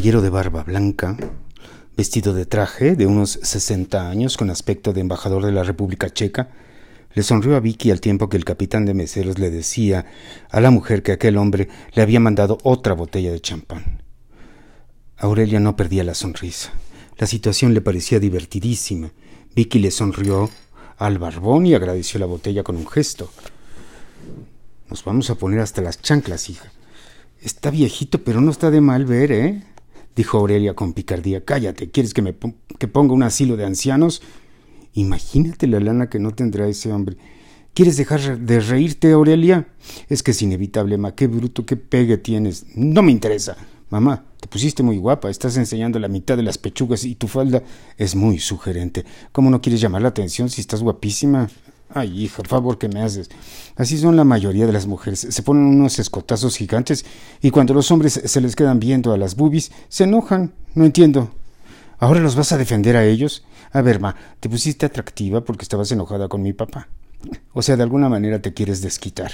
caballero de barba blanca, vestido de traje, de unos sesenta años, con aspecto de embajador de la República Checa, le sonrió a Vicky al tiempo que el capitán de meseros le decía a la mujer que aquel hombre le había mandado otra botella de champán. Aurelia no perdía la sonrisa. La situación le parecía divertidísima. Vicky le sonrió al barbón y agradeció la botella con un gesto. Nos vamos a poner hasta las chanclas, hija. Está viejito, pero no está de mal ver, ¿eh? Dijo Aurelia con picardía. Cállate, ¿quieres que me que ponga un asilo de ancianos? Imagínate la lana que no tendrá ese hombre. ¿Quieres dejar de reírte, Aurelia? Es que es inevitable, ma. Qué bruto, qué pegue tienes. No me interesa. Mamá, te pusiste muy guapa, estás enseñando la mitad de las pechugas y tu falda es muy sugerente. ¿Cómo no quieres llamar la atención si estás guapísima? Ay, hija, favor que me haces. Así son la mayoría de las mujeres. Se ponen unos escotazos gigantes y cuando los hombres se les quedan viendo a las bubis, se enojan. No entiendo. ¿Ahora los vas a defender a ellos? A ver, ma, te pusiste atractiva porque estabas enojada con mi papá. O sea, de alguna manera te quieres desquitar.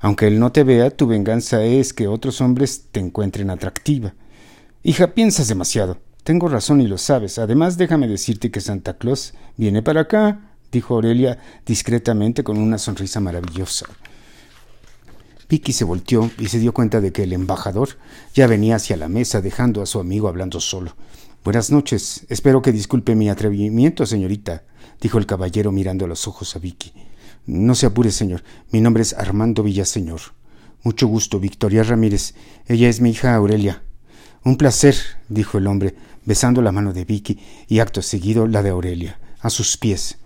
Aunque él no te vea, tu venganza es que otros hombres te encuentren atractiva. Hija, piensas demasiado. Tengo razón y lo sabes. Además, déjame decirte que Santa Claus viene para acá dijo Aurelia discretamente con una sonrisa maravillosa. Vicky se volteó y se dio cuenta de que el embajador ya venía hacia la mesa dejando a su amigo hablando solo. Buenas noches. Espero que disculpe mi atrevimiento, señorita, dijo el caballero mirando a los ojos a Vicky. No se apure, señor. Mi nombre es Armando Villaseñor. Mucho gusto, Victoria Ramírez. Ella es mi hija Aurelia. Un placer, dijo el hombre, besando la mano de Vicky y acto seguido la de Aurelia, a sus pies.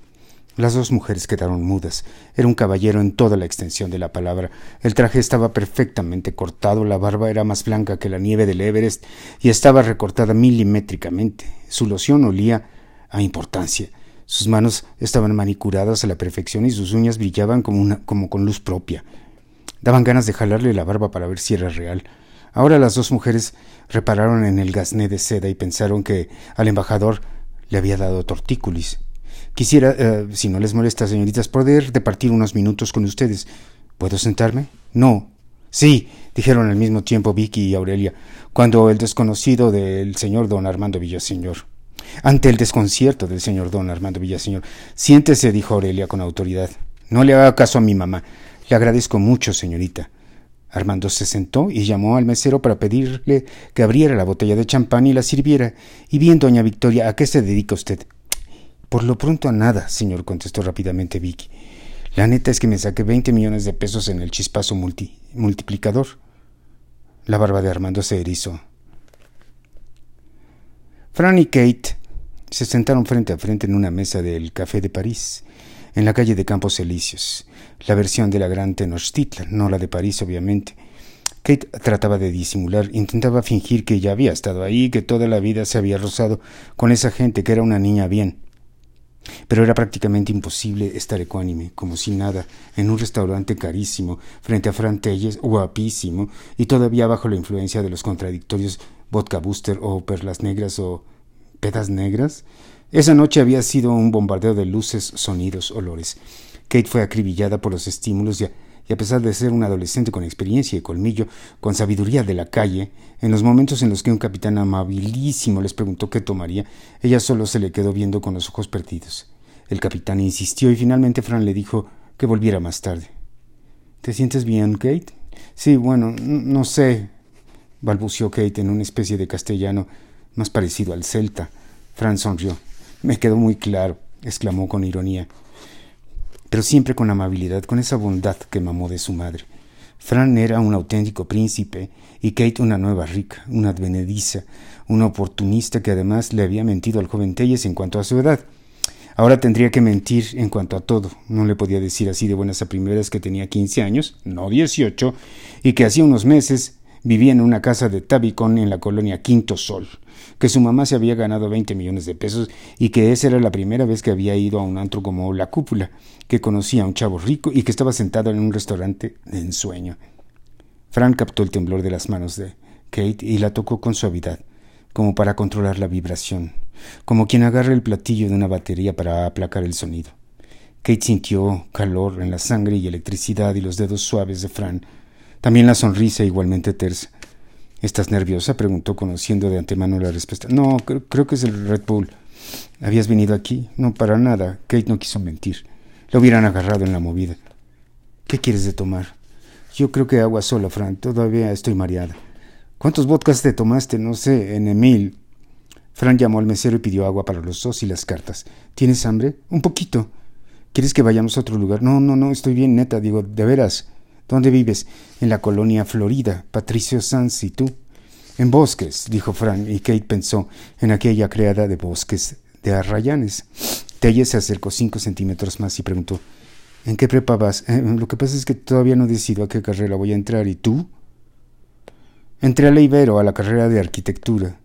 Las dos mujeres quedaron mudas. Era un caballero en toda la extensión de la palabra. El traje estaba perfectamente cortado, la barba era más blanca que la nieve del Everest y estaba recortada milimétricamente. Su loción olía a importancia. Sus manos estaban manicuradas a la perfección y sus uñas brillaban como, como con luz propia. Daban ganas de jalarle la barba para ver si era real. Ahora las dos mujeres repararon en el gasné de seda y pensaron que al embajador le había dado tortícolis. Quisiera, eh, si no les molesta, señoritas, poder departir unos minutos con ustedes. ¿Puedo sentarme? No. Sí, dijeron al mismo tiempo Vicky y Aurelia, cuando el desconocido del señor don Armando Villaseñor. Ante el desconcierto del señor don Armando Villaseñor. Siéntese, dijo Aurelia con autoridad. No le haga caso a mi mamá. Le agradezco mucho, señorita. Armando se sentó y llamó al mesero para pedirle que abriera la botella de champán y la sirviera. Y bien, doña Victoria, ¿a qué se dedica usted? Por lo pronto a nada, señor, contestó rápidamente Vicky. La neta es que me saqué 20 millones de pesos en el chispazo multiplicador. La barba de Armando se erizó. Fran y Kate se sentaron frente a frente en una mesa del Café de París, en la calle de Campos Elíseos, la versión de la gran Tenochtitlan, no la de París, obviamente. Kate trataba de disimular, intentaba fingir que ya había estado ahí, que toda la vida se había rozado con esa gente, que era una niña bien. Pero era prácticamente imposible estar ecuánime, como si nada, en un restaurante carísimo, frente a Fran Telles, guapísimo, y todavía bajo la influencia de los contradictorios vodka booster o perlas negras o pedas negras. Esa noche había sido un bombardeo de luces, sonidos, olores. Kate fue acribillada por los estímulos y y a pesar de ser un adolescente con experiencia y colmillo, con sabiduría de la calle, en los momentos en los que un capitán amabilísimo les preguntó qué tomaría, ella solo se le quedó viendo con los ojos perdidos. El capitán insistió y finalmente Fran le dijo que volviera más tarde. ¿Te sientes bien, Kate? Sí, bueno, no sé, balbució Kate en una especie de castellano más parecido al celta. Fran sonrió. Me quedó muy claro, exclamó con ironía pero siempre con amabilidad, con esa bondad que mamó de su madre. Fran era un auténtico príncipe y Kate una nueva rica, una advenediza, una oportunista que además le había mentido al joven Telles en cuanto a su edad. Ahora tendría que mentir en cuanto a todo. No le podía decir así de buenas a primeras que tenía quince años, no dieciocho, y que hacía unos meses vivía en una casa de Tabicón en la colonia Quinto Sol, que su mamá se había ganado veinte millones de pesos y que esa era la primera vez que había ido a un antro como La Cúpula, que conocía a un chavo rico y que estaba sentado en un restaurante de ensueño. Frank captó el temblor de las manos de Kate y la tocó con suavidad, como para controlar la vibración, como quien agarra el platillo de una batería para aplacar el sonido. Kate sintió calor en la sangre y electricidad y los dedos suaves de Fran también la sonrisa igualmente tersa. ¿Estás nerviosa? preguntó, conociendo de antemano la respuesta. No, creo, que es el Red Bull. ¿Habías venido aquí? No, para nada. Kate no quiso mentir. Lo hubieran agarrado en la movida. ¿Qué quieres de tomar? Yo creo que agua sola, Fran. Todavía estoy mareada. ¿Cuántos vodkas te tomaste? No sé, en Emil. Fran llamó al mesero y pidió agua para los dos y las cartas. ¿Tienes hambre? Un poquito. ¿Quieres que vayamos a otro lugar? No, no, no, estoy bien, neta. Digo, de veras. ¿Dónde vives? En la colonia Florida. Patricio Sanz y tú. En bosques, dijo Fran, y Kate pensó en aquella creada de bosques de arrayanes. Telle se acercó cinco centímetros más y preguntó ¿En qué prepa vas? Eh, lo que pasa es que todavía no decido a qué carrera voy a entrar. ¿Y tú? Entré a la Ibero, a la carrera de arquitectura.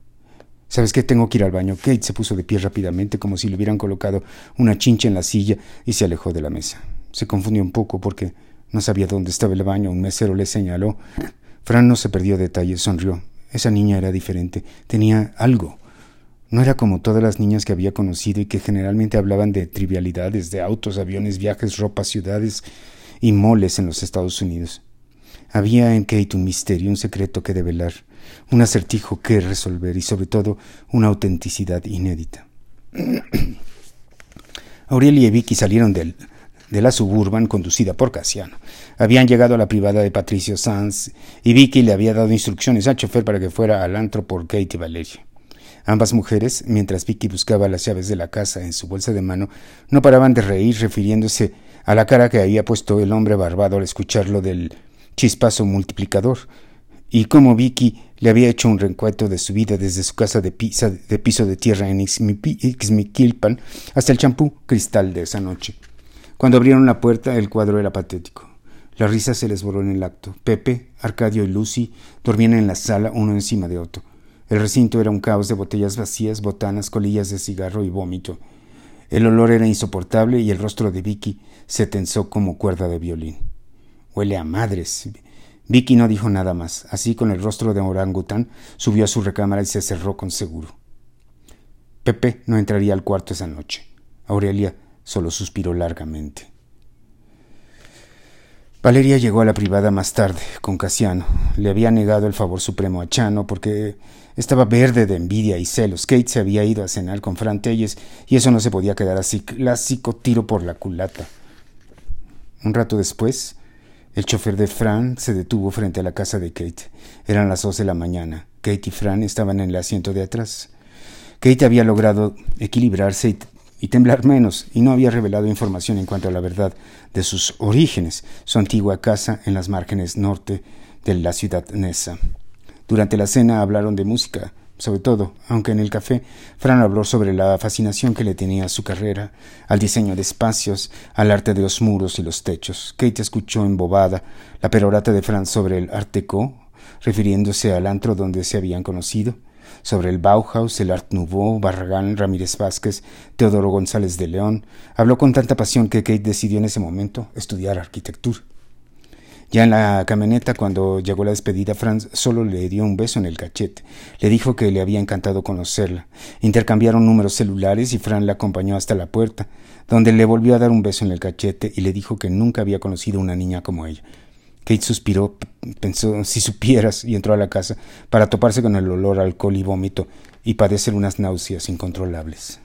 ¿Sabes qué? Tengo que ir al baño. Kate se puso de pie rápidamente, como si le hubieran colocado una chincha en la silla, y se alejó de la mesa. Se confundió un poco porque no sabía dónde estaba el baño. Un mesero le señaló. Fran no se perdió detalles, sonrió. Esa niña era diferente. Tenía algo. No era como todas las niñas que había conocido y que generalmente hablaban de trivialidades, de autos, aviones, viajes, ropa, ciudades y moles en los Estados Unidos. Había en Kate un misterio, un secreto que develar, un acertijo que resolver y sobre todo una autenticidad inédita. Aurelia y Vicky salieron del de la suburban conducida por Casiano. Habían llegado a la privada de Patricio Sanz y Vicky le había dado instrucciones al chofer para que fuera al antro por Kate y Valeria. Ambas mujeres, mientras Vicky buscaba las llaves de la casa en su bolsa de mano, no paraban de reír refiriéndose a la cara que había puesto el hombre barbado al escucharlo del chispazo multiplicador, y cómo Vicky le había hecho un reencuentro de su vida desde su casa de, de piso de tierra en Ixmiquilpan hasta el champú cristal de esa noche. Cuando abrieron la puerta, el cuadro era patético. La risa se les borró en el acto. Pepe, Arcadio y Lucy dormían en la sala uno encima de otro. El recinto era un caos de botellas vacías, botanas, colillas de cigarro y vómito. El olor era insoportable y el rostro de Vicky se tensó como cuerda de violín. Huele a madres. Vicky no dijo nada más. Así, con el rostro de orangután, subió a su recámara y se cerró con seguro. Pepe no entraría al cuarto esa noche. Aurelia Solo suspiró largamente. Valeria llegó a la privada más tarde, con Casiano. Le había negado el favor supremo a Chano porque estaba verde de envidia y celos. Kate se había ido a cenar con Fran Telles y eso no se podía quedar así, clásico tiro por la culata. Un rato después, el chofer de Fran se detuvo frente a la casa de Kate. Eran las dos de la mañana. Kate y Fran estaban en el asiento de atrás. Kate había logrado equilibrarse y y temblar menos, y no había revelado información en cuanto a la verdad de sus orígenes, su antigua casa en las márgenes norte de la ciudad Nessa. Durante la cena hablaron de música, sobre todo, aunque en el café Fran habló sobre la fascinación que le tenía su carrera, al diseño de espacios, al arte de los muros y los techos. Kate escuchó embobada la perorata de Fran sobre el Art refiriéndose al antro donde se habían conocido, sobre el Bauhaus, el Art Nouveau, Barragán, Ramírez Vázquez, Teodoro González de León. Habló con tanta pasión que Kate decidió en ese momento estudiar arquitectura. Ya en la camioneta, cuando llegó la despedida, Franz solo le dio un beso en el cachete. Le dijo que le había encantado conocerla. Intercambiaron números celulares y Franz la acompañó hasta la puerta, donde le volvió a dar un beso en el cachete y le dijo que nunca había conocido una niña como ella. Kate suspiró, pensó si supieras, y entró a la casa para toparse con el olor a alcohol y vómito y padecer unas náuseas incontrolables.